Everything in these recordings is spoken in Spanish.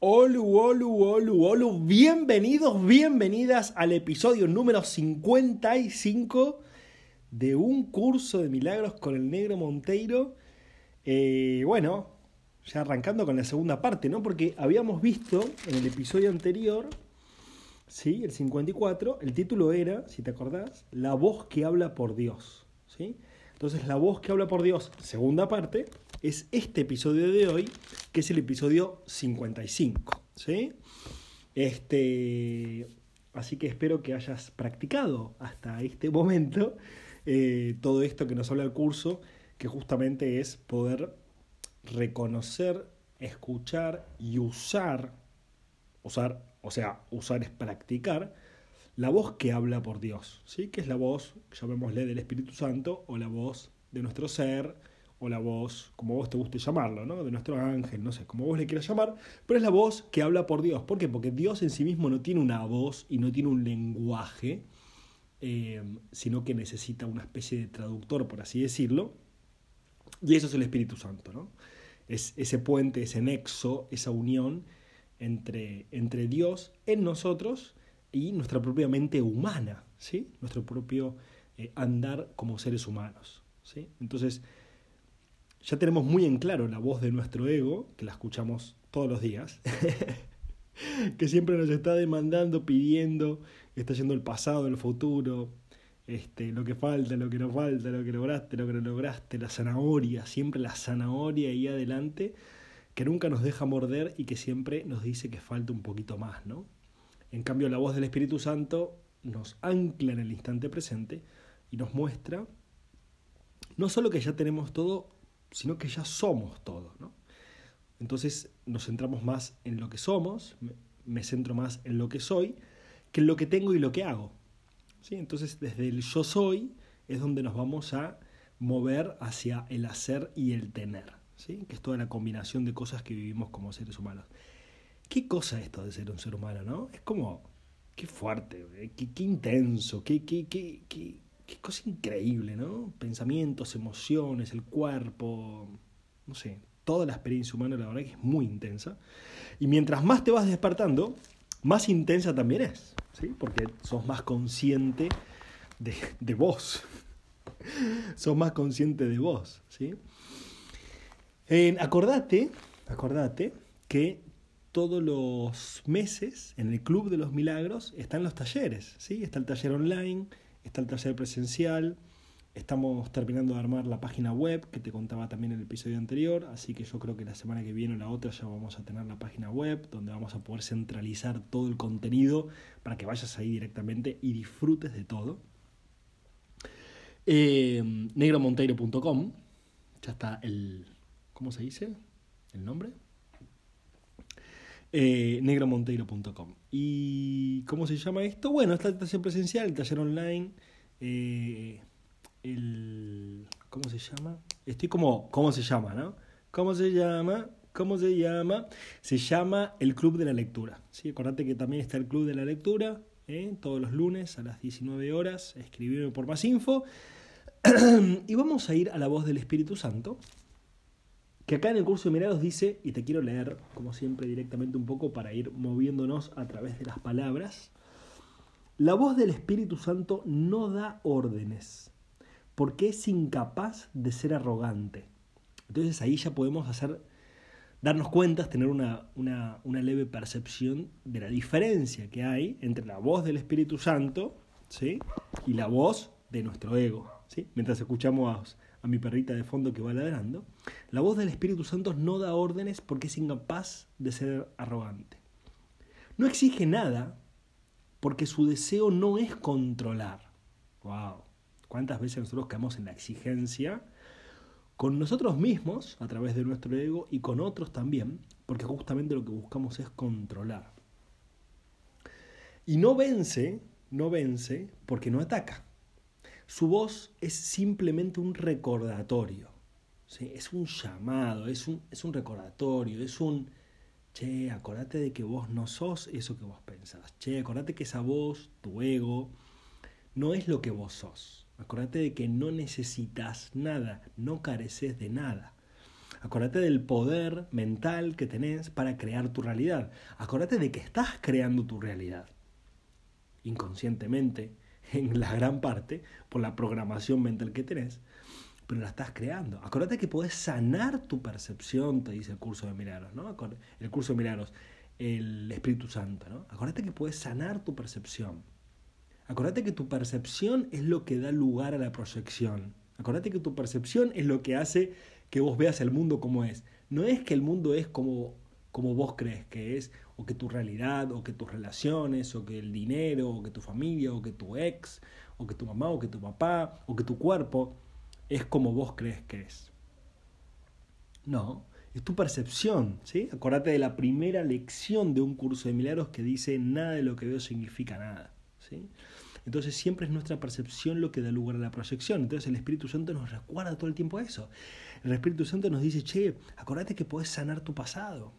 Hola, hola, hola, hola, bienvenidos, bienvenidas al episodio número 55 de un curso de milagros con el negro Monteiro. Eh, bueno, ya arrancando con la segunda parte, ¿no? Porque habíamos visto en el episodio anterior, ¿sí? El 54, el título era, si te acordás, La voz que habla por Dios, ¿sí? Entonces, la voz que habla por Dios, segunda parte, es este episodio de hoy, que es el episodio 55. ¿sí? Este, así que espero que hayas practicado hasta este momento eh, todo esto que nos habla el curso, que justamente es poder reconocer, escuchar y usar, usar, o sea, usar es practicar, la voz que habla por Dios, ¿sí? que es la voz, llamémosle, del Espíritu Santo o la voz de nuestro ser o la voz, como vos te guste llamarlo, ¿no? de nuestro ángel, no sé, como vos le quieras llamar, pero es la voz que habla por Dios. ¿Por qué? Porque Dios en sí mismo no tiene una voz y no tiene un lenguaje, eh, sino que necesita una especie de traductor, por así decirlo, y eso es el Espíritu Santo, ¿no? Es ese puente, ese nexo, esa unión entre, entre Dios en nosotros y nuestra propia mente humana, ¿sí? Nuestro propio eh, andar como seres humanos, ¿sí? Entonces, ya tenemos muy en claro la voz de nuestro ego, que la escuchamos todos los días, que siempre nos está demandando, pidiendo, está yendo el pasado, el futuro, este, lo que falta, lo que no falta, lo que lograste, lo que no lograste, la zanahoria, siempre la zanahoria ahí adelante, que nunca nos deja morder y que siempre nos dice que falta un poquito más, ¿no? En cambio, la voz del Espíritu Santo nos ancla en el instante presente y nos muestra no solo que ya tenemos todo, sino que ya somos todo. ¿no? Entonces nos centramos más en lo que somos, me, centro más en lo que soy, que en lo que tengo y lo que hago. ¿sí? Entonces desde el yo soy es donde nos vamos a mover hacia el hacer y el tener, ¿sí? que es toda la combinación de cosas que vivimos como seres humanos. ¿Qué cosa es esto de ser un ser humano, no? Es como, qué fuerte, ¿eh? qué, qué, intenso, qué, qué, qué, qué, qué cosa increíble, ¿no? Pensamientos, emociones, el cuerpo, no sé, toda la experiencia humana la verdad que es muy intensa. Y mientras más te vas despertando, más intensa también es, ¿sí? Porque sos más consciente de, de vos. sos más consciente de vos, ¿sí? acordate, acordate que todos los meses en el Club de los Milagros están los talleres, ¿sí? Está el taller online, está el taller presencial, estamos terminando de armar la página web que te contaba también en el episodio anterior, así que yo creo que la semana que viene o la otra ya vamos a tener la página web donde vamos a poder centralizar todo el contenido para que vayas ahí directamente y disfrutes de todo. Eh, negromonteiro.com, ya está el, ¿cómo se dice? ¿El nombre? eh, negromonteiro.com. ¿Y cómo se llama esto? Bueno, está el taller presencial, el taller online, eh, el... ¿Cómo se llama? Estoy como, ¿cómo se llama, no? ¿Cómo se llama? ¿Cómo se llama? Se llama el Club de la Lectura. ¿sí? Acordate que también está el Club de la Lectura, ¿eh? todos los lunes a las 19 horas. Escribirme por más info. y vamos a ir a la voz del Espíritu Santo, que acá en el curso de mirados dice, y te quiero leer, como siempre, directamente un poco para ir moviéndonos a través de las palabras, la voz del Espíritu Santo no da órdenes, porque es incapaz de ser arrogante. Entonces ahí ya podemos hacer, darnos cuenta, tener una, una, una leve percepción de la diferencia que hay entre la voz del Espíritu Santo ¿sí? y la voz de nuestro ego. ¿sí? Mientras escuchamos a mi perrita de fondo que va ladrando, la voz del Espíritu Santo no da órdenes porque es incapaz de ser arrogante. No exige nada porque su deseo no es controlar. ¡Wow! ¿Cuántas veces nosotros caemos en la exigencia con nosotros mismos, a través de nuestro ego, y con otros también, porque justamente lo que buscamos es controlar. Y no vence, no vence porque no ataca. Su voz es simplemente un recordatorio, ¿sí? es un llamado, es un, es un recordatorio, es un, che, acordate de que vos no sos eso que vos pensás, che, acordate que esa voz, tu ego, no es lo que vos sos. Acordate de que no necesitas nada, no careces de nada. Acordate del poder mental que tenés para crear tu realidad. Acordate de que estás creando tu realidad. Inconscientemente, en la gran parte, por la programación mental que tenés, pero la estás creando. Acordate que podés sanar tu percepción, te dice el curso de milagros, ¿no? El curso de milagros, el Espíritu Santo, ¿no? Acordate que puedes sanar tu percepción. Acordate que tu percepción es lo que da lugar a la proyección. Acordate que tu percepción es lo que hace que vos veas el mundo como es. No es que el mundo es como, como vos crees que es, o que tu realidad, o que tus relaciones, o que el dinero, o que tu familia, o que tu ex, o que tu mamá, o que tu papá, o que tu cuerpo es como vos crees que es. No, es tu percepción, ¿sí? Acordate de la primera lección de un curso de milagros que dice nada de lo que veo significa nada, ¿sí? Entonces siempre es nuestra percepción lo que da lugar a la proyección. Entonces el Espíritu Santo nos recuerda todo el tiempo eso. El Espíritu Santo nos dice, che, acordate que podés sanar tu pasado.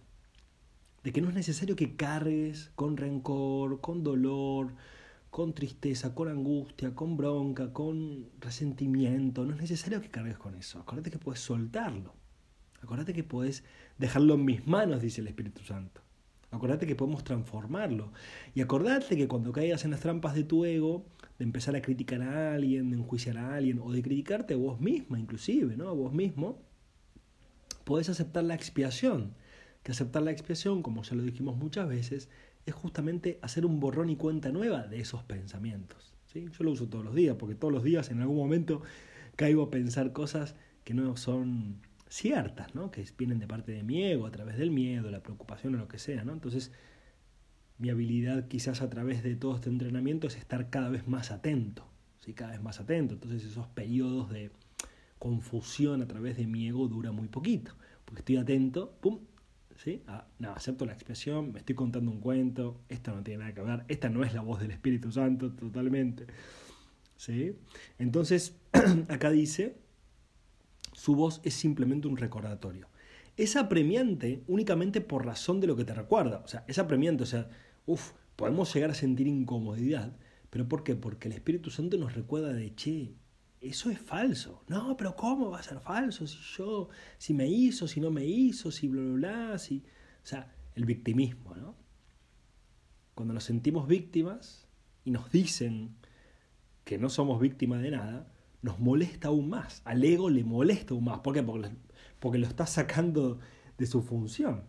De que no es necesario que cargues con rencor, con dolor, con tristeza, con angustia, con bronca, con resentimiento. No es necesario que cargues con eso. Acordate que puedes soltarlo. Acordate que puedes dejarlo en mis manos, dice el Espíritu Santo. Acordate que podemos transformarlo. Y acordate que cuando caigas en las trampas de tu ego, de empezar a criticar a alguien, de enjuiciar a alguien, o de criticarte a vos misma inclusive, ¿no? A vos mismo, podés aceptar la expiación. Que aceptar la expiación, como ya lo dijimos muchas veces, es justamente hacer un borrón y cuenta nueva de esos pensamientos. ¿sí? Yo lo uso todos los días, porque todos los días en algún momento caigo a pensar cosas que no son ciertas, ¿no? que vienen de parte de mi ego, a través del miedo, la preocupación o lo que sea. ¿no? Entonces, mi habilidad quizás a través de todo este entrenamiento es estar cada vez más atento, ¿sí? cada vez más atento. Entonces esos periodos de confusión a través de mi ego dura muy poquito, porque estoy atento, ¡pum! ¿Sí? Ah, no, acepto la expresión, me estoy contando un cuento, esto no tiene nada que ver, esta no es la voz del Espíritu Santo totalmente. ¿Sí? Entonces, acá dice, su voz es simplemente un recordatorio. Es apremiante únicamente por razón de lo que te recuerda. O sea, es apremiante, o sea, uff, podemos llegar a sentir incomodidad, pero ¿por qué? Porque el Espíritu Santo nos recuerda de, che, eso es falso. No, pero ¿cómo va a ser falso? Si yo, si me hizo, si no me hizo, si bla, bla, bla, si... O sea, el victimismo, ¿no? Cuando nos sentimos víctimas y nos dicen que no somos víctimas de nada, nos molesta aún más. Al ego le molesta aún más. ¿Por qué? Porque, porque lo está sacando de su función.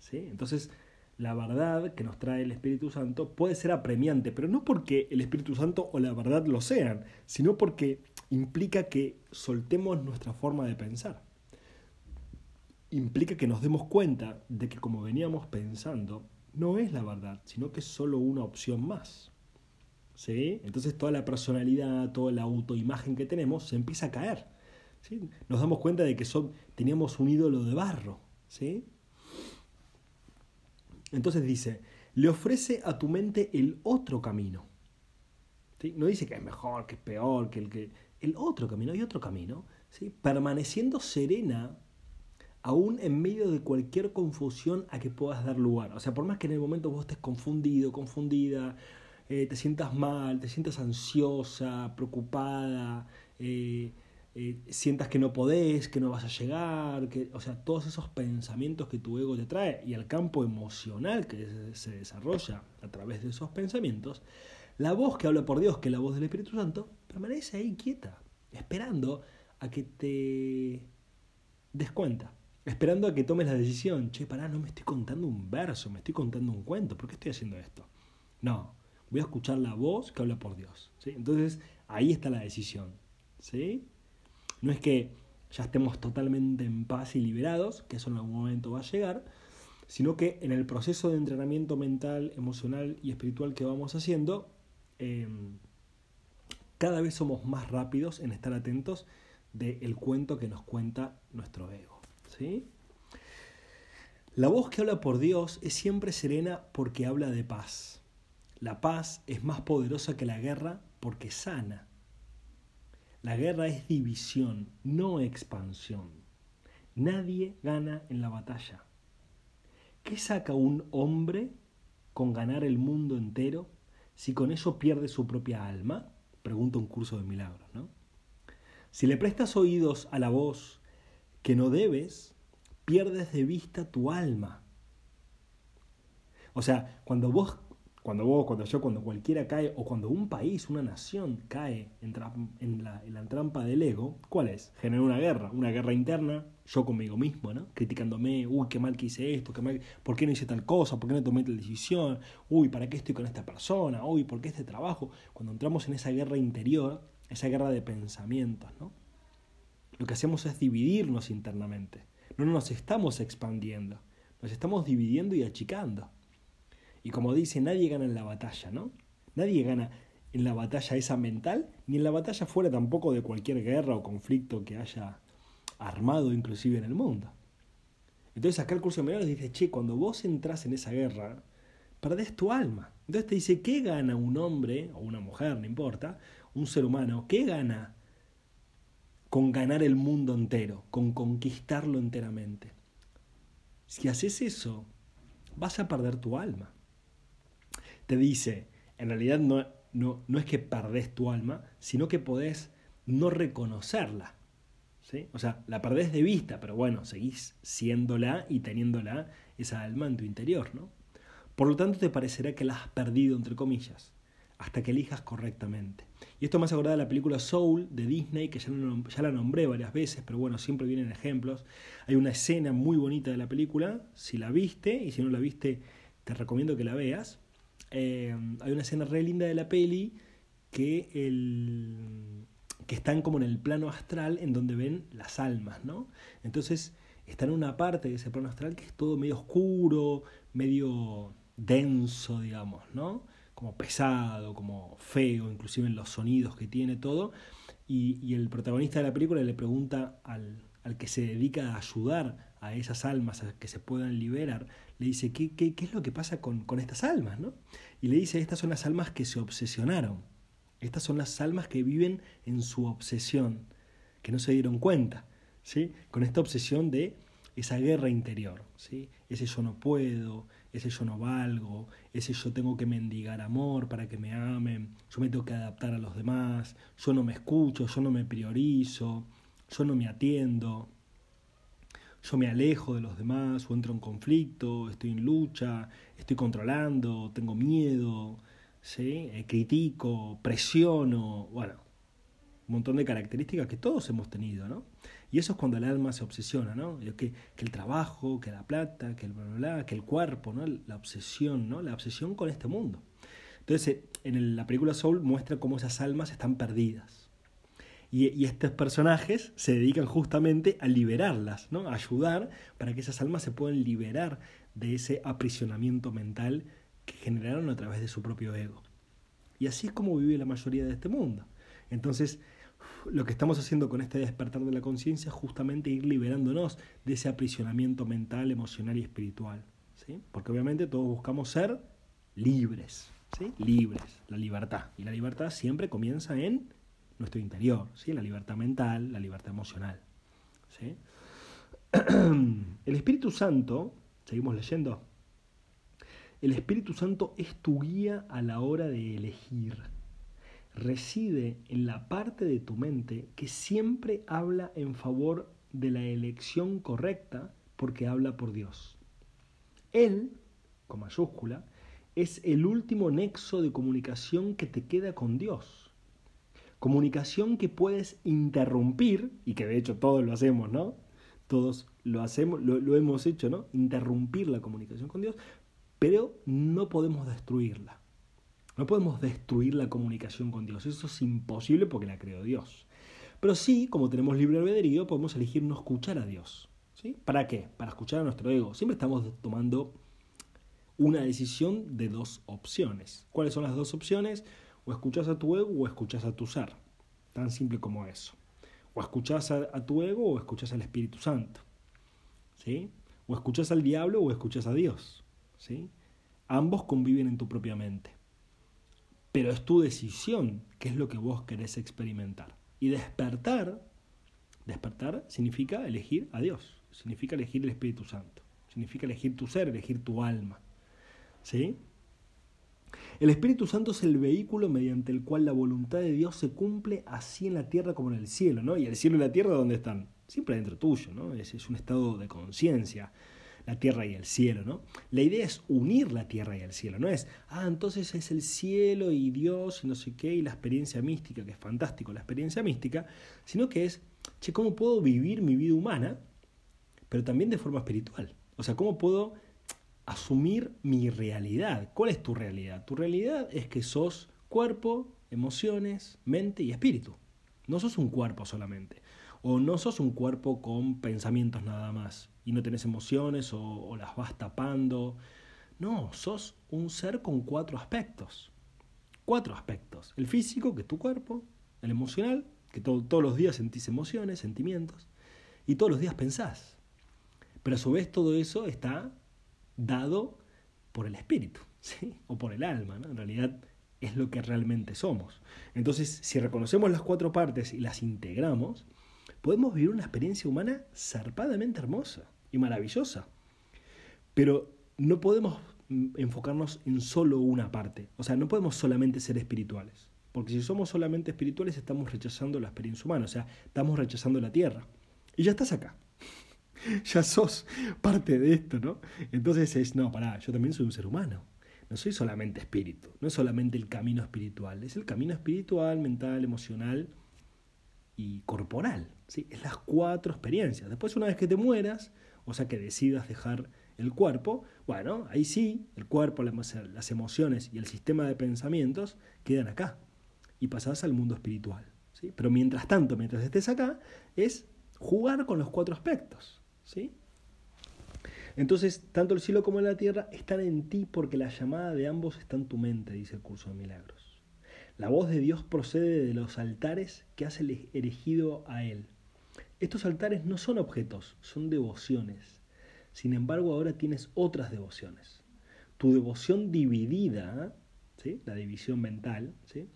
¿sí? Entonces, la verdad que nos trae el Espíritu Santo puede ser apremiante, pero no porque el Espíritu Santo o la verdad lo sean, sino porque implica que soltemos nuestra forma de pensar. Implica que nos demos cuenta de que como veníamos pensando, no es la verdad, sino que es solo una opción más. ¿Sí? Entonces toda la personalidad, toda la autoimagen que tenemos se empieza a caer. ¿sí? Nos damos cuenta de que son, teníamos un ídolo de barro. ¿sí? Entonces dice, le ofrece a tu mente el otro camino. ¿Sí? No dice que es mejor, que es peor, que el que... El otro camino, hay otro camino, permaneciendo serena aún en medio de cualquier confusión a que puedas dar lugar. O sea, por más que en el momento vos estés confundido, confundida, eh, te sientas mal, te sientas ansiosa, preocupada, eh, eh, sientas que no podés, que no vas a llegar, que, o sea, todos esos pensamientos que tu ego te trae y el campo emocional que se desarrolla a través de esos pensamientos, la voz que habla por Dios, que es la voz del Espíritu Santo, permanece ahí quieta, esperando a que te des cuenta, esperando a que tomes la decisión, che, pará, no me estoy contando un verso, me estoy contando un cuento, ¿por qué estoy haciendo esto? No, voy a escuchar la voz que habla por Dios. ¿sí? Entonces, ahí está la decisión. ¿sí? No es que ya estemos totalmente en paz y liberados, que eso en algún momento va a llegar, sino que en el proceso de entrenamiento mental, emocional y espiritual que vamos haciendo, em, cada vez somos más rápidos en estar atentos del cuento que nos cuenta nuestro ego. ¿sí? La voz que habla por Dios es siempre serena porque habla de paz. La paz es más poderosa que la guerra porque sana. La guerra es división, no expansión. Nadie gana en la batalla. ¿Qué saca un hombre con ganar el mundo entero si con eso pierde su propia alma? Pregunta un curso de milagros, ¿no? Si le prestas oídos a la voz que no debes, pierdes de vista tu alma. O sea, cuando vos cuando vos, cuando yo, cuando cualquiera cae, o cuando un país, una nación cae en, la, trampa del ego, ¿cuál es? Generar una guerra, una guerra interna, yo conmigo mismo, ¿no? Criticándome, uy, qué mal que hice esto, qué mal, ¿por qué no hice tal cosa? ¿Por qué no tomé tal decisión? Uy, ¿para qué estoy con esta persona? Uy, ¿por qué este trabajo? Cuando entramos en esa guerra interior, esa guerra de pensamientos, ¿no? Lo que hacemos es dividirnos internamente. No nos estamos expandiendo, nos estamos dividiendo y achicando. Y como dice, nadie gana en la batalla, ¿no? Nadie gana en la batalla esa mental, ni en la batalla fuera tampoco de cualquier guerra o conflicto que haya armado inclusive en el mundo. Entonces acá el curso de menores dice, che, cuando vos entras en esa guerra, perdés tu alma. Entonces te dice, ¿qué gana un hombre o una mujer, no importa, un ser humano? ¿Qué gana con ganar el mundo entero, con conquistarlo enteramente? Si haces eso, vas a perder tu alma te dice, en realidad no, no, no es que perdés tu alma, sino que podés no reconocerla. ¿sí? O sea, la perdés de vista, pero bueno, seguís siéndola y teniéndola esa alma en tu interior, ¿no? Por lo tanto, te parecerá que la has perdido, entre comillas, hasta que elijas correctamente. Y esto me hace acordar de la película Soul de Disney, que ya, ya la nombré varias veces, pero bueno, siempre vienen ejemplos. Hay una escena muy bonita de la película, si la viste, y si no la viste, te recomiendo que la veas, eh, hay una escena re linda de la peli que, el, que están como en el plano astral en donde ven las almas, ¿no? Entonces están en una parte de ese plano astral que es todo medio oscuro, medio denso, digamos, ¿no? Como pesado, como feo, inclusive en los sonidos que tiene todo. Y, y el protagonista de la película le pregunta al, al que se dedica a ayudar a esas almas a que se puedan liberar, le dice, ¿qué, qué, qué es lo que pasa con, con, estas almas? ¿no? Y le dice, estas son las almas que se obsesionaron, estas son las almas que viven en su obsesión, que no se dieron cuenta, ¿sí? con esta obsesión de esa guerra interior, ¿sí? ese yo no puedo, ese yo no valgo, ese yo tengo que mendigar amor para que me amen, yo me tengo que adaptar a los demás, yo no me escucho, yo no me priorizo, yo no me atiendo, yo me alejo de los demás o entro en conflicto, estoy en lucha, estoy controlando, tengo miedo, ¿sí? Eh, critico, presiono, bueno, un montón de características que todos hemos tenido, ¿no? Y eso es cuando el alma se obsesiona, ¿no? Que, que el trabajo, que la plata, que el bla, bla, bla, que el cuerpo, ¿no? La obsesión, ¿no? La obsesión con este mundo. Entonces, en la película Soul muestra cómo esas almas están perdidas. Y, estos personajes se dedican justamente a liberarlas, ¿no? a ayudar para que esas almas se puedan liberar de ese aprisionamiento mental que generaron a través de su propio ego. Y así es como vive la mayoría de este mundo. Entonces, lo que estamos haciendo con este despertar de la conciencia es justamente ir liberándonos de ese aprisionamiento mental, emocional y espiritual. ¿sí? Porque obviamente todos buscamos ser libres, ¿sí? libres, la libertad. Y la libertad siempre comienza en nuestro interior, ¿sí? la libertad mental, la libertad emocional. ¿sí? El Espíritu Santo, seguimos leyendo, el Espíritu Santo es tu guía a la hora de elegir. Reside en la parte de tu mente que siempre habla en favor de la elección correcta porque habla por Dios. Él, con mayúscula, es el último nexo de comunicación que te queda con Dios Comunicación que puedes interrumpir, y que de hecho todos lo hacemos, ¿no? Todos lo hacemos, lo, hemos hecho, ¿no? Interrumpir la comunicación con Dios, pero no podemos destruirla. No podemos destruir la comunicación con Dios. Eso es imposible porque la creó Dios. Pero sí, como tenemos libre albedrío, podemos elegir no escuchar a Dios. ¿sí? ¿Para qué? Para escuchar a nuestro ego. Siempre estamos tomando una decisión de dos opciones. ¿Cuáles son las dos opciones? O escuchas a tu ego o escuchas a tu ser. Tan simple como eso. O escuchás a, tu ego o escuchás al Espíritu Santo. ¿Sí? O escuchás al diablo o escuchás a Dios. ¿Sí? Ambos conviven en tu propia mente. Pero es tu decisión qué es lo que vos querés experimentar. Y despertar, despertar significa elegir a Dios, significa elegir el Espíritu Santo, significa elegir tu ser, elegir tu alma. ¿Sí? El Espíritu Santo es el vehículo mediante el cual la voluntad de Dios se cumple así en la tierra como en el cielo, ¿no? Y el cielo y la tierra, ¿dónde están? Siempre dentro tuyo, ¿no? Es, es un estado de conciencia, la tierra y el cielo, ¿no? La idea es unir la tierra y el cielo, no es, ah, entonces es el cielo y Dios y no sé qué, y la experiencia mística, que es fantástico la experiencia mística, sino que es, che, ¿cómo puedo vivir mi vida humana, pero también de forma espiritual? O sea, ¿cómo puedo asumir mi realidad. ¿Cuál es tu realidad? Tu realidad es que sos cuerpo, emociones, mente y espíritu. No sos un cuerpo solamente. O no sos un cuerpo con pensamientos nada más y no tenés emociones o, las vas tapando. No, sos un ser con cuatro aspectos. Cuatro aspectos. El físico, que es tu cuerpo. El emocional, que todos los días sentís emociones, sentimientos. Y todos los días pensás. Pero a su vez todo eso está dado por el espíritu, ¿sí? o por el alma, ¿no? en realidad es lo que realmente somos. Entonces, si reconocemos las cuatro partes y las integramos, podemos vivir una experiencia humana zarpadamente hermosa y maravillosa. Pero no podemos mm, enfocarnos en solo una parte, o sea, no podemos solamente ser espirituales, porque si somos solamente espirituales estamos rechazando la experiencia humana, o sea, estamos rechazando la tierra. Y ya estás acá. ya sos parte de esto, ¿no? Entonces es, no, pará, yo también soy un ser humano. No soy solamente espíritu, no es solamente el camino espiritual, es el camino espiritual, mental, emocional y corporal. ¿sí? Es las cuatro experiencias. Después, una vez que te mueras, o sea que decidas dejar el cuerpo, bueno, ahí sí, el cuerpo, las emociones y el sistema de pensamientos quedan acá y pasás al mundo espiritual. ¿sí? Pero mientras tanto, mientras estés acá, es jugar con los cuatro aspectos. ¿Sí? Entonces, tanto el cielo como la tierra están en ti porque la llamada de ambos está en tu mente, dice el curso de milagros. La voz de Dios procede de los altares que has erigido a Él. Estos altares no son objetos, son devociones. Sin embargo, ahora tienes otras devociones. Tu devoción dividida, ¿sí? la división mental, ¿sí?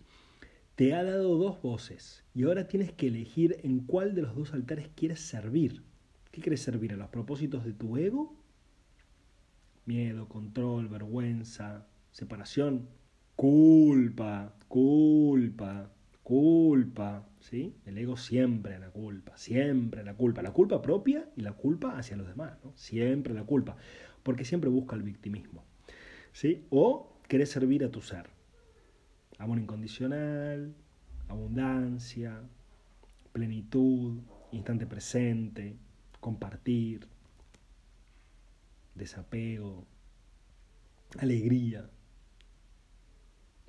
te ha dado dos voces y ahora tienes que elegir en cuál de los dos altares quieres servir. ¿Qué quieres servir? ¿A los propósitos de tu ego? Miedo, control, vergüenza, separación, culpa, culpa, culpa, ¿sí? El ego siempre la culpa, siempre la culpa, la culpa propia y la culpa hacia los demás, ¿no? Siempre la culpa, porque siempre busca el victimismo, ¿sí? O querés servir a tu ser. Amor incondicional, abundancia, plenitud, instante presente, compartir, desapego, alegría,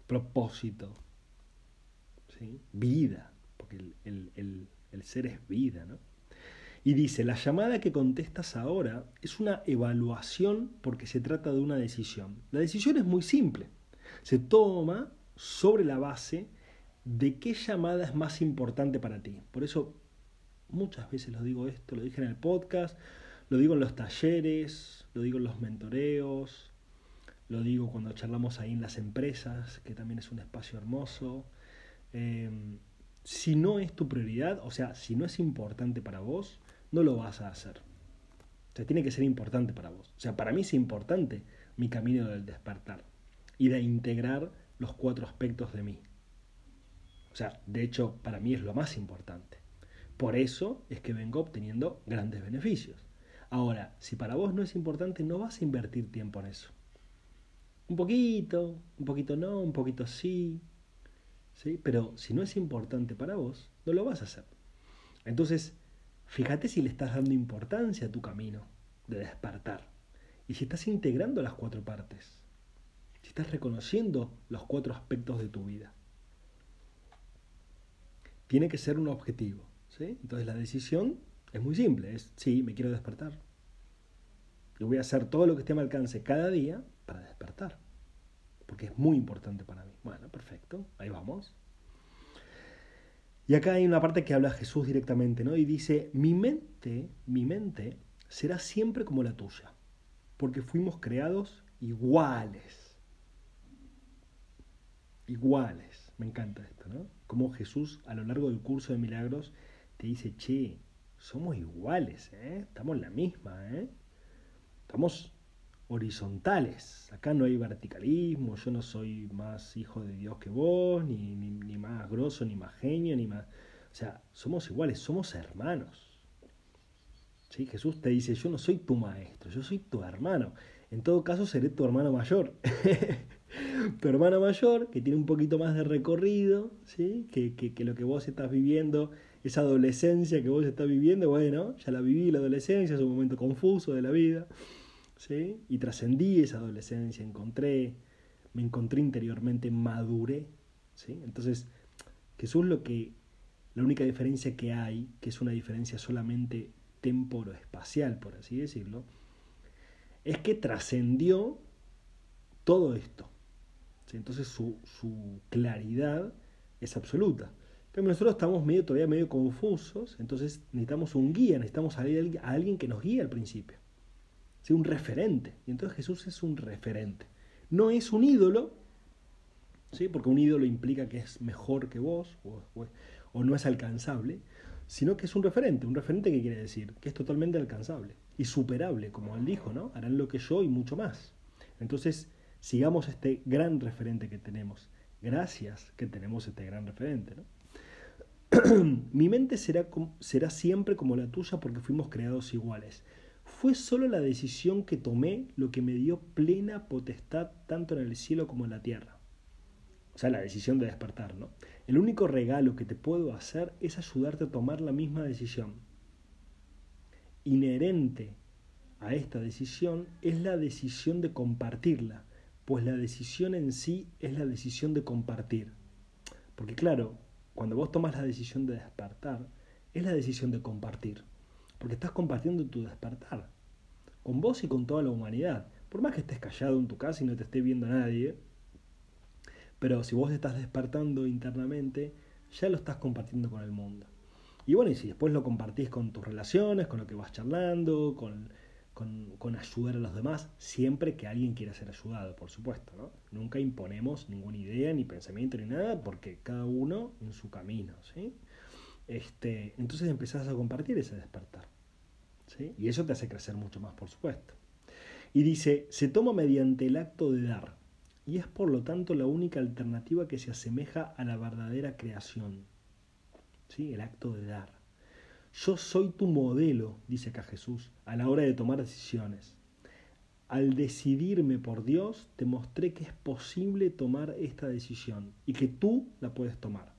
propósito, vida, porque el, ser es vida, ¿no? Y dice, la llamada que contestas ahora es una evaluación porque se trata de una decisión. La decisión es muy simple. Se toma sobre la base de qué llamada es más importante para ti. Por eso muchas veces lo digo esto, lo dije en el podcast, lo digo en los talleres, lo digo en los mentoreos, lo digo cuando charlamos ahí en las empresas, que también es un espacio hermoso. Em, si no es tu prioridad, o sea, si no es importante para vos, no lo vas a hacer. O sea, tiene que ser importante para vos. O sea, para mí es importante mi camino del despertar y de integrar los cuatro aspectos de mí. O sea, de hecho, para mí es lo más importante. Por eso es que vengo obteniendo grandes beneficios. Ahora, si para vos no es importante, no vas a invertir tiempo en eso. Un poquito, un poquito no, un poquito sí. ¿sí? Pero si no es importante para vos, no lo vas a hacer. Entonces, fíjate si le estás dando importancia a tu camino de despertar. Y si estás integrando las cuatro partes. Si estás reconociendo los cuatro aspectos de tu vida. Tiene que ser un objetivo. Entonces la decisión es muy simple, es sí, me quiero despertar. Y voy a hacer todo lo que esté a mi alcance cada día para despertar, porque es muy importante para mí. Bueno, perfecto, ahí vamos. Y acá hay una parte que habla Jesús directamente, ¿no? Y dice, mi mente, mi mente será siempre como la tuya, porque fuimos creados iguales. Iguales. Me encanta esto, ¿no? Como Jesús a lo largo del curso de milagros te dice, che, somos iguales, ¿eh? Estamos la misma, ¿eh? Estamos horizontales. Acá no hay verticalismo, yo no soy más hijo de Dios que vos, ni, ni, más grosso, ni más genio, ni más... O sea, somos iguales, somos hermanos. ¿Sí? Jesús te dice, yo no soy tu maestro, yo soy tu hermano. En todo caso, seré tu hermano mayor. tu hermano mayor, que tiene un poquito más de recorrido, ¿sí? que, que, que lo que vos estás viviendo, esa adolescencia que vos estás viviendo, bueno, ya la viví la adolescencia, es un momento confuso de la vida. Y trascendí esa adolescencia, encontré, me encontré interiormente, maduré, ¿sí? Entonces, Jesús lo que, la única diferencia que hay, que es una diferencia solamente temporo-espacial, por así decirlo, es que trascendió todo esto. Entonces su, claridad es absoluta. Pero nosotros estamos medio, todavía medio confusos, entonces necesitamos un guía, necesitamos a alguien que nos guíe al principio un referente. Y entonces Jesús es un referente. No es un ídolo, ¿sí? porque un ídolo implica que es mejor que vos o, no es alcanzable, sino que es un referente. ¿Un referente qué quiere decir? Que es totalmente alcanzable y superable, como él dijo, ¿no? Harán lo que yo y mucho más. Entonces, sigamos este gran referente que tenemos. Gracias que tenemos este gran referente, ¿no? Mi mente será, será siempre como la tuya porque fuimos creados iguales. Fue solo la decisión que tomé lo que me dio plena potestad tanto en el cielo como en la tierra. O sea, la decisión de despertar, ¿no? El único regalo que te puedo hacer es ayudarte a tomar la misma decisión. Inherente a esta decisión es la decisión de compartirla, pues la decisión en sí es la decisión de compartir. Porque claro, cuando vos tomas la decisión de despertar, es la decisión de compartir porque estás compartiendo tu despertar, con vos y con toda la humanidad. Por más que estés callado en tu casa y no te esté viendo nadie, pero si vos estás despertando internamente, ya lo estás compartiendo con el mundo. Y bueno, y si después lo compartís con tus relaciones, con lo que vas charlando, con, con, ayudar a los demás, siempre que alguien quiera ser ayudado, por supuesto, ¿no? Nunca imponemos ninguna idea, ni pensamiento, ni nada, porque cada uno en su camino, ¿sí? Este, entonces empezás a compartir ese despertar. Y eso te hace crecer mucho más, por supuesto. Y dice, se toma mediante el acto de dar, y es por lo tanto la única alternativa que se asemeja a la verdadera creación. ¿Sí? El acto de dar. Yo soy tu modelo, dice acá Jesús, a la hora de tomar decisiones. Al decidirme por Dios, te mostré que es posible tomar esta decisión y que tú la puedes tomar.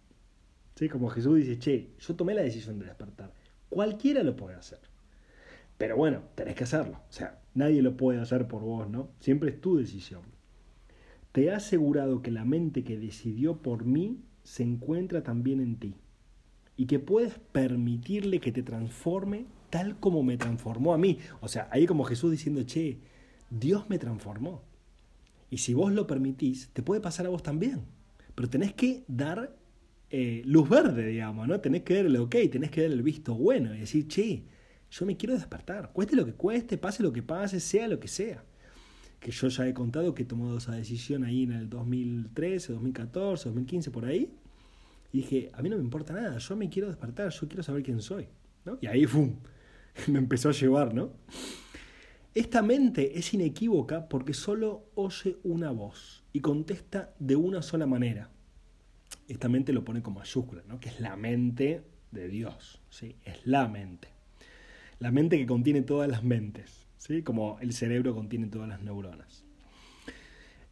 ¿Sí? Como Jesús dice, che, yo tomé la decisión de despertar. Cualquiera lo puede hacer. Pero bueno, tenés que hacerlo. O sea, nadie lo puede hacer por vos, ¿no? Siempre es tu decisión. Te he asegurado que la mente que decidió por mí se encuentra también en ti. Y que puedes permitirle que te transforme tal como me transformó a mí. O sea, ahí como Jesús diciendo, che, Dios me transformó. Y si vos lo permitís, te puede pasar a vos también. Pero tenés que dar eh, luz verde, digamos, ¿no? Tenés que dar el ok, tenés que dar el visto bueno y decir, che, yo me quiero despertar, cueste lo que cueste, pase lo que pase, sea lo que sea. Que yo ya he contado que he tomado esa decisión ahí en el 2013, 2014, 2015, por ahí. Y dije, a mí no me importa nada, yo me quiero despertar, yo quiero saber quién soy. ¿no? Y ahí, ¡fum! me empezó a llevar, ¿no? Esta mente es inequívoca porque solo oye una voz y contesta de una sola manera. Esta mente lo pone con mayúscula, ¿no? que es la mente de Dios, ¿sí? es la mente. La mente que contiene todas las mentes, ¿sí? como el cerebro contiene todas las neuronas.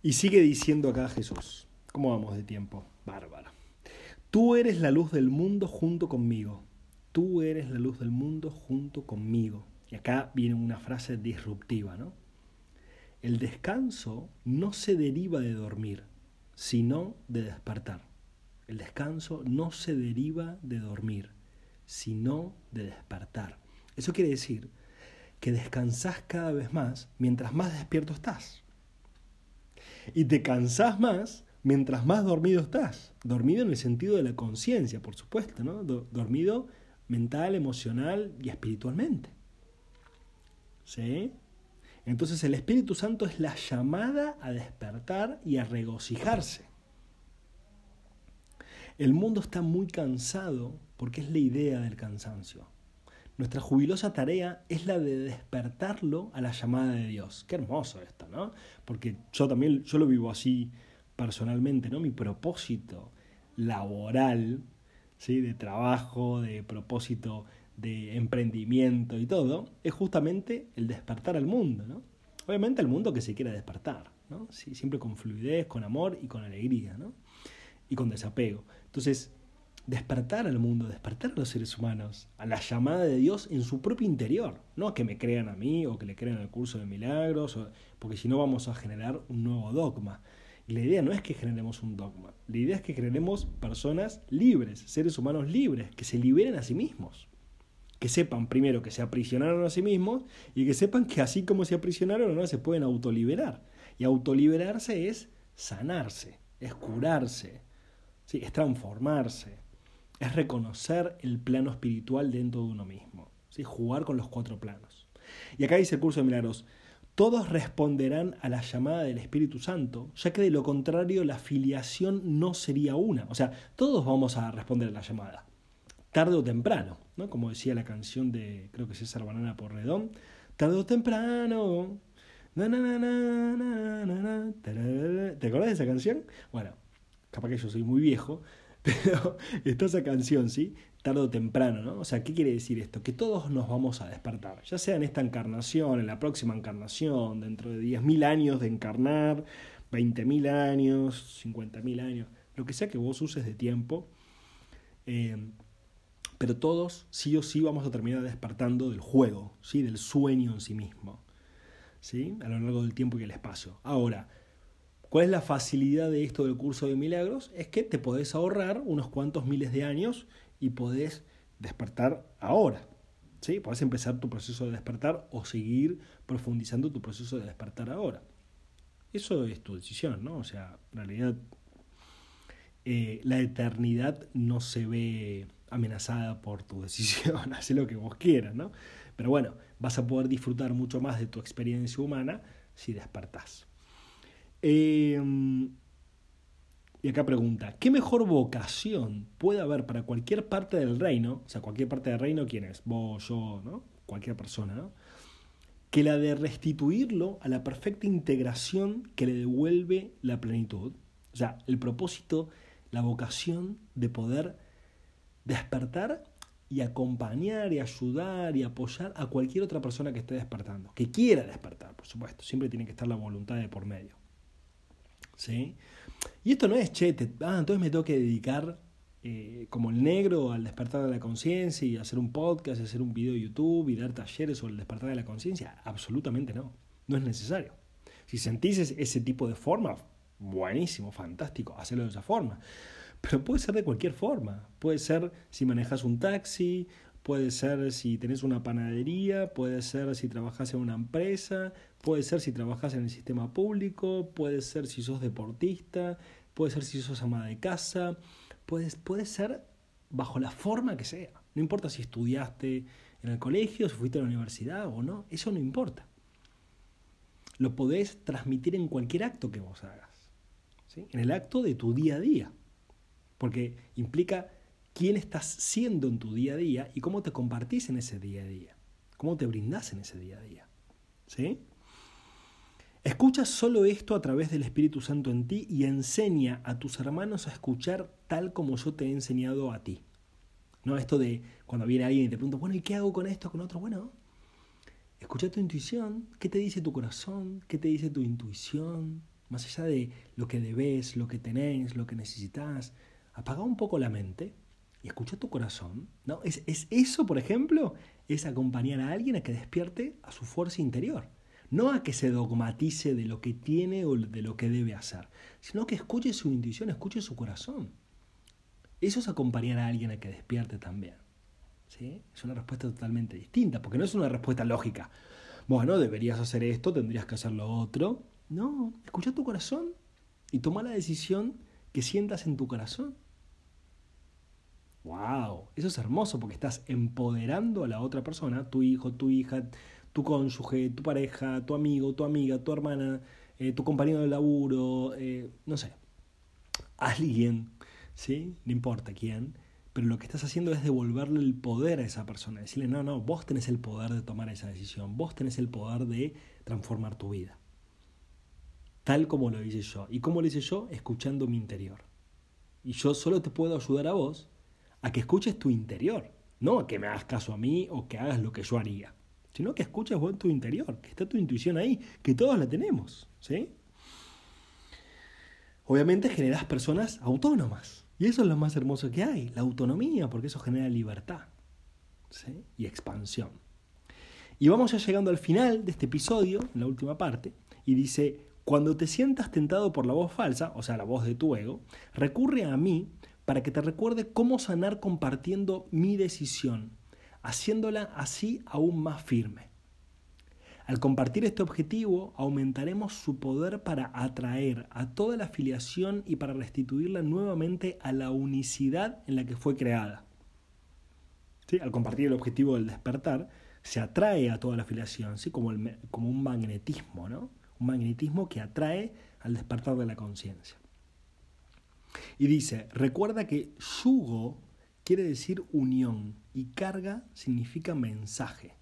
Y sigue diciendo acá Jesús, ¿cómo vamos de tiempo? Bárbara. Tú eres la luz del mundo junto conmigo. Tú eres la luz del mundo junto conmigo. Y acá viene una frase disruptiva, ¿no? El descanso no se deriva de dormir, sino de despertar. El descanso no se deriva de dormir, sino de despertar. Eso quiere decir que descansás cada vez más mientras más despierto estás. Y te cansás más mientras más dormido estás. Dormido en el sentido de la conciencia, por supuesto, ¿no? dormido mental, emocional y espiritualmente. ¿Sí? Entonces el Espíritu Santo es la llamada a despertar y a regocijarse. El mundo está muy cansado porque es la idea del cansancio. Nuestra jubilosa tarea es la de despertarlo a la llamada de Dios. Qué hermoso esto, ¿no? Porque yo también, yo lo vivo así personalmente, ¿no? Mi propósito laboral, ¿sí? De trabajo, de propósito de emprendimiento y todo, es justamente el despertar al mundo, ¿no? Obviamente al mundo que se quiera despertar, ¿no? Siempre con fluidez, con amor y con alegría, ¿no? Y con desapego. Entonces, despertar al mundo, despertar a los seres humanos, a la llamada de Dios en su propio interior, no a que me crean a mí o que le crean al curso de milagros, porque si no vamos a generar un nuevo dogma. La idea no es que generemos un dogma, la idea es que generemos personas libres, seres humanos libres, que se liberen a sí mismos. Que sepan primero que se aprisionaron a sí mismos y que sepan que así como se aprisionaron, no se pueden autoliberar. Y autoliberarse es sanarse, es curarse, ¿sí? es transformarse es reconocer el plano espiritual dentro de uno mismo, ¿sí? jugar con los cuatro planos. Y acá dice el curso de milagros, todos responderán a la llamada del Espíritu Santo, ya que de lo contrario la filiación no sería una. O sea, todos vamos a responder a la llamada, tarde o temprano, ¿no? como decía la canción de, creo que César Banana Porredón, tarde o temprano. ¿Te acordás de esa canción? Bueno, capaz que yo soy muy viejo, pero está esa canción, ¿sí? Tarde o temprano, ¿no? O sea, ¿qué quiere decir esto? Que todos nos vamos a despertar, ya sea en esta encarnación, en la próxima encarnación, dentro de 10.000 años de encarnar, 20.000 años, 50.000 años, lo que sea que vos uses de tiempo, eh, pero todos sí o sí vamos a terminar despertando del juego, ¿sí? Del sueño en sí mismo, ¿sí? A lo largo del tiempo y el espacio. Ahora, ¿Cuál es la facilidad de esto del curso de milagros? Es que te podés ahorrar unos cuantos miles de años y podés despertar ahora. ¿sí? Podés empezar tu proceso de despertar o seguir profundizando tu proceso de despertar ahora. Eso es tu decisión, ¿no? O sea, en realidad eh, la eternidad no se ve amenazada por tu decisión, haz lo que vos quieras, ¿no? Pero bueno, vas a poder disfrutar mucho más de tu experiencia humana si despertás. Em, y acá pregunta, ¿qué mejor vocación puede haber para cualquier parte del reino? O sea, cualquier parte del reino, ¿quién es? Vos, yo, ¿no? Cualquier persona. Que la de restituirlo a la perfecta integración que le devuelve la plenitud. O sea, el propósito, la vocación de poder despertar y acompañar y ayudar y apoyar a cualquier otra persona que esté despertando, que quiera despertar, por supuesto. Siempre tiene que estar la voluntad de por medio. ¿Sí? Y esto no es, che, ah, entonces me tengo que dedicar eh, como el negro al despertar de la conciencia y hacer un podcast, hacer un video de YouTube y dar talleres sobre el despertar de la conciencia. Absolutamente no, no es necesario. Si sentís ese tipo de forma, buenísimo, fantástico, hacerlo de esa forma. Pero puede ser de cualquier forma. Puede ser si manejas un taxi, Puede ser si tenés una panadería, puede ser si trabajas en una empresa, puede ser si trabajas en el sistema público, puede ser si sos deportista, puede ser si sos ama de casa, puede, puede ser bajo la forma que sea. No importa si estudiaste en el colegio, si fuiste a la universidad o no, eso no importa. Lo podés transmitir en cualquier acto que vos hagas, ¿sí? en el acto de tu día a día, porque implica quién estás siendo en tu día a día y cómo te compartís en ese día a día, cómo te brindás en ese día a día. ¿Sí? Escucha solo esto a través del Espíritu Santo en ti y enseña a tus hermanos a escuchar tal como yo te he enseñado a ti. No esto de cuando viene alguien y te pregunta, bueno, ¿y qué hago con esto, con otro? Bueno, escucha tu intuición, qué te dice tu corazón, qué te dice tu intuición, más allá de lo que debes, lo que tenés, lo que necesitas. Apaga un poco la mente y escucha tu corazón. ¿no? Es, es eso, por ejemplo, es acompañar a alguien a que despierte a su fuerza interior. No a que se dogmatice de lo que tiene o de lo que debe hacer, sino que escuche su intuición, escuche su corazón. Eso es acompañar a alguien a que despierte también. ¿sí? Es una respuesta totalmente distinta, porque no es una respuesta lógica. Bueno, deberías hacer esto, tendrías que hacer lo otro. No, escucha tu corazón y toma la decisión que sientas en tu corazón. ¡Wow! Eso es hermoso porque estás empoderando a la otra persona, tu hijo, tu hija, tu cónyuge, tu pareja, tu amigo, tu amiga, tu hermana, eh, tu compañero de laburo, eh, no sé, alguien, ¿sí? No importa quién, pero lo que estás haciendo es devolverle el poder a esa persona, decirle, no, no, vos tenés el poder de tomar esa decisión, vos tenés el poder de transformar tu vida, tal como lo hice yo. ¿Y cómo lo hice yo? Escuchando mi interior. Y yo solo te puedo ayudar a vos a que escuches tu interior, no a que me hagas caso a mí o que hagas lo que yo haría, sino que escuches vos tu interior, que está tu intuición ahí, que todos la tenemos, ¿sí? Obviamente generas personas autónomas, y eso es lo más hermoso que hay, la autonomía, porque eso genera libertad ¿sí? y expansión. Y vamos ya llegando al final de este episodio, en la última parte, y dice, cuando te sientas tentado por la voz falsa, o sea, la voz de tu ego, recurre a mí para que te recuerde cómo sanar compartiendo mi decisión, haciéndola así aún más firme. Al compartir este objetivo, aumentaremos su poder para atraer a toda la afiliación y para restituirla nuevamente a la unicidad en la que fue creada. ¿Sí? Al compartir el objetivo del despertar, se atrae a toda la afiliación, ¿sí? como, como un magnetismo, ¿no? un magnetismo que atrae al despertar de la conciencia. Y dice, recuerda que yugo quiere decir unión y carga significa mensaje.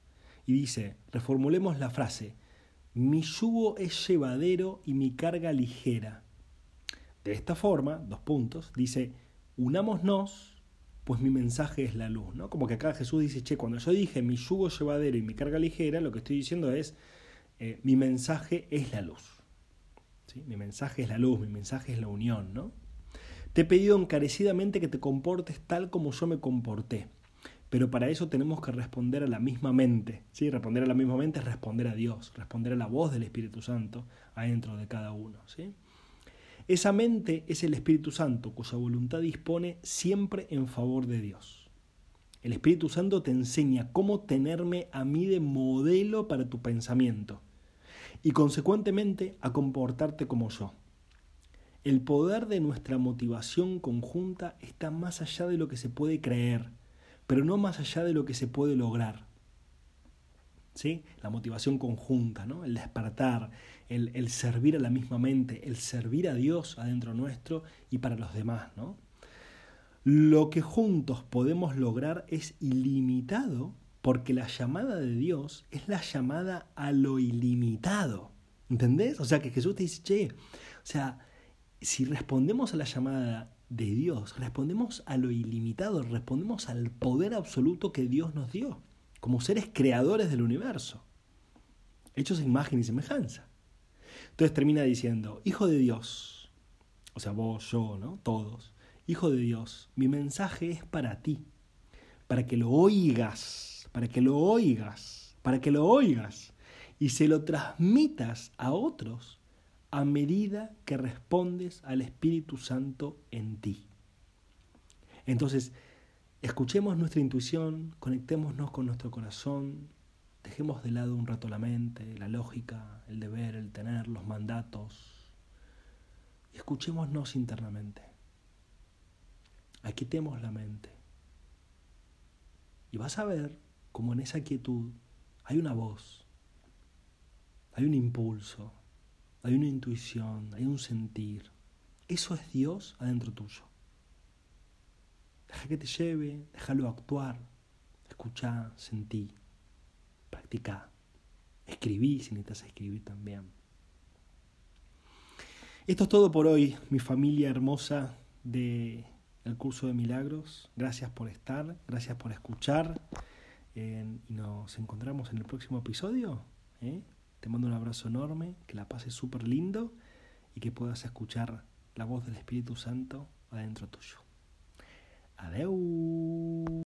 Y dice, reformulemos la frase, mi yugo es llevadero y mi carga ligera. De esta forma, dos puntos, dice, unámonos, pues mi mensaje es la luz. ¿no? Como que acá Jesús dice, che, cuando yo dije mi yugo es llevadero y mi carga ligera, lo que estoy diciendo es, eh, mi mensaje es la luz. ¿Sí? Mi mensaje es la luz, mi mensaje es la unión, ¿no? Te he pedido encarecidamente que te comportes tal como yo me comporté. Pero para eso tenemos que responder a la misma mente. ¿sí? Responder a la misma mente es responder a Dios, responder a la voz del Espíritu Santo adentro de cada uno. ¿sí? Esa mente es el Espíritu Santo cuya voluntad dispone siempre en favor de Dios. El Espíritu Santo te enseña cómo tenerme a mí de modelo para tu pensamiento y consecuentemente a comportarte como yo. El poder de nuestra motivación conjunta está más allá de lo que se puede creer, pero no más allá de lo que se puede lograr. ¿Sí? La motivación conjunta, ¿no? el despertar, el, el, servir a la misma mente, el servir a Dios adentro nuestro y para los demás. ¿no? Lo que juntos podemos lograr es ilimitado porque la llamada de Dios es la llamada a lo ilimitado. ¿Entendés? O sea que Jesús te dice, che, o sea, si respondemos a la llamada de Dios, respondemos a lo ilimitado, respondemos al poder absoluto que Dios nos dio, como seres creadores del universo, hechos a imagen y semejanza. Entonces termina diciendo, Hijo de Dios, o sea, vos, yo, ¿no? Todos, Hijo de Dios, mi mensaje es para ti, para que lo oigas, para que lo oigas, para que lo oigas y se lo transmitas a otros a medida que respondes al Espíritu Santo en ti. Entonces, escuchemos nuestra intuición, conectémonos con nuestro corazón, dejemos de lado un rato la mente, la lógica, el deber, el tener, los mandatos, y escuchémonos internamente. Aquitemos la mente. Y vas a ver cómo en esa quietud hay una voz, hay un impulso, hay una intuición, hay un sentir. Eso es Dios adentro tuyo. Deja que te lleve, déjalo actuar, escuchá, sentí, practica, escribí si necesitas escribir también. Esto es todo por hoy, mi familia hermosa de el curso de milagros. Gracias por estar, gracias por escuchar y nos encontramos en el próximo episodio. ¿eh? Te mando un abrazo enorme, que la pases súper lindo y que puedas escuchar la voz del Espíritu Santo adentro tuyo. Adeu.